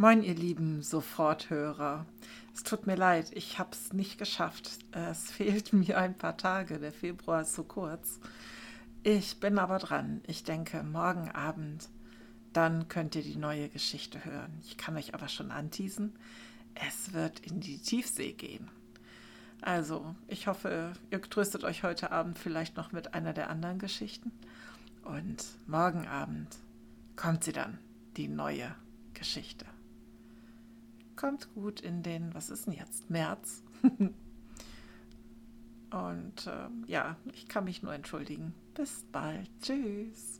Moin, ihr lieben Soforthörer. Es tut mir leid, ich habe es nicht geschafft. Es fehlt mir ein paar Tage. Der Februar ist so kurz. Ich bin aber dran. Ich denke, morgen Abend, dann könnt ihr die neue Geschichte hören. Ich kann euch aber schon anteasen. Es wird in die Tiefsee gehen. Also, ich hoffe, ihr tröstet euch heute Abend vielleicht noch mit einer der anderen Geschichten. Und morgen Abend kommt sie dann, die neue Geschichte kommt gut in den, was ist denn jetzt, März. Und äh, ja, ich kann mich nur entschuldigen. Bis bald. Tschüss.